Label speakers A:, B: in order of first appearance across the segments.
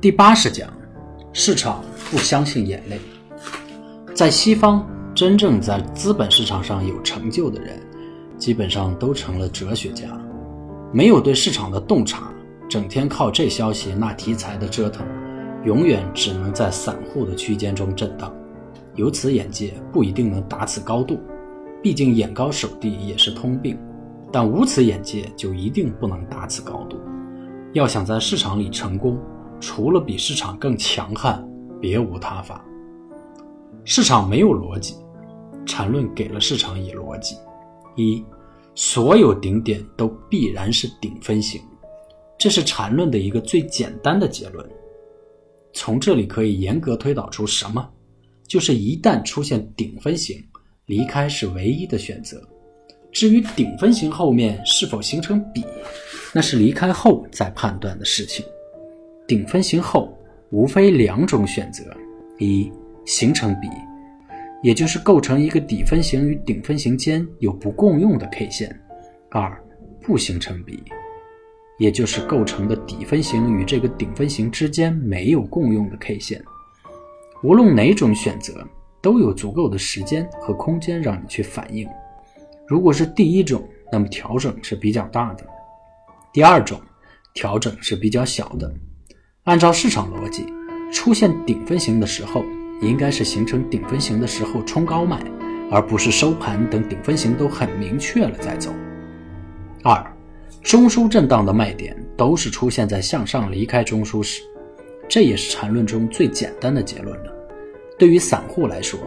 A: 第八十讲，市场不相信眼泪。在西方，真正在资本市场上有成就的人，基本上都成了哲学家，没有对市场的洞察，整天靠这消息那题材的折腾，永远只能在散户的区间中震荡。有此眼界不一定能达此高度，毕竟眼高手低也是通病。但无此眼界就一定不能达此高度。要想在市场里成功，除了比市场更强悍，别无他法。市场没有逻辑，缠论给了市场以逻辑：一，所有顶点都必然是顶分型，这是缠论的一个最简单的结论。从这里可以严格推导出什么？就是一旦出现顶分型，离开是唯一的选择。至于顶分型后面是否形成比，那是离开后再判断的事情。顶分型后无非两种选择：一形成比，也就是构成一个底分型与顶分型间有不共用的 K 线；二不形成比，也就是构成的底分型与这个顶分型之间没有共用的 K 线。无论哪种选择，都有足够的时间和空间让你去反应。如果是第一种，那么调整是比较大的；第二种，调整是比较小的。按照市场逻辑，出现顶分型的时候，应该是形成顶分型的时候冲高卖，而不是收盘等顶分型都很明确了再走。二，中枢震荡的卖点都是出现在向上离开中枢时，这也是缠论中最简单的结论了。对于散户来说，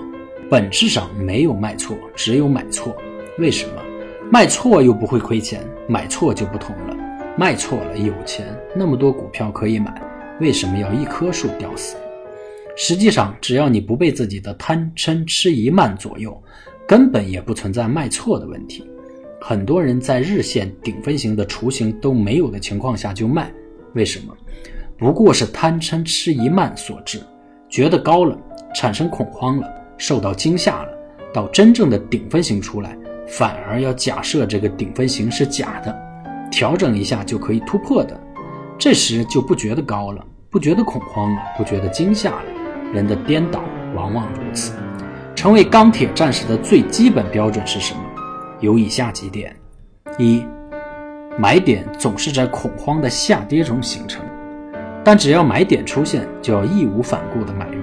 A: 本质上没有卖错，只有买错。为什么卖错又不会亏钱？买错就不同了。卖错了有钱，那么多股票可以买，为什么要一棵树吊死？实际上，只要你不被自己的贪嗔痴疑慢左右，根本也不存在卖错的问题。很多人在日线顶分型的雏形都没有的情况下就卖，为什么？不过是贪嗔痴疑慢所致，觉得高了，产生恐慌了，受到惊吓了，到真正的顶分型出来。反而要假设这个顶分型是假的，调整一下就可以突破的，这时就不觉得高了，不觉得恐慌了，不觉得惊吓了。人的颠倒往往如此。成为钢铁战士的最基本标准是什么？有以下几点：一，买点总是在恐慌的下跌中形成，但只要买点出现，就要义无反顾的买入；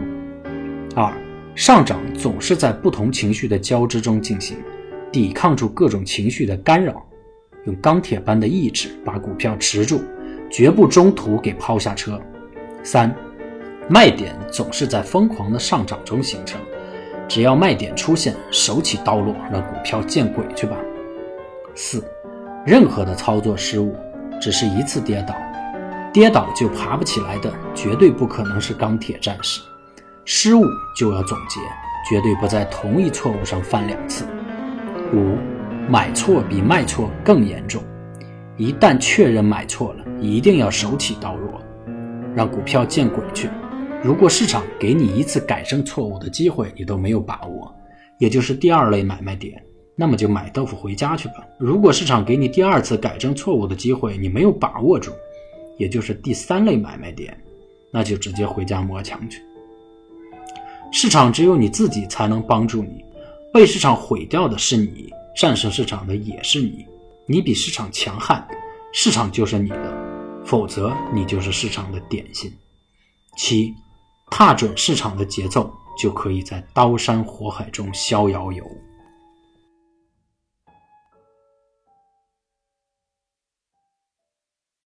A: 二，上涨总是在不同情绪的交织中进行。抵抗住各种情绪的干扰，用钢铁般的意志把股票持住，绝不中途给抛下车。三，卖点总是在疯狂的上涨中形成，只要卖点出现，手起刀落，让股票见鬼去吧。四，任何的操作失误，只是一次跌倒，跌倒就爬不起来的，绝对不可能是钢铁战士。失误就要总结，绝对不在同一错误上犯两次。五，买错比卖错更严重。一旦确认买错了，一定要手起刀落，让股票见鬼去。如果市场给你一次改正错误的机会，你都没有把握，也就是第二类买卖点，那么就买豆腐回家去吧。如果市场给你第二次改正错误的机会，你没有把握住，也就是第三类买卖点，那就直接回家磨墙去。市场只有你自己才能帮助你。被市场毁掉的是你，战胜市场的也是你。你比市场强悍，市场就是你的；否则，你就是市场的点心。七，踏准市场的节奏，就可以在刀山火海中逍遥游。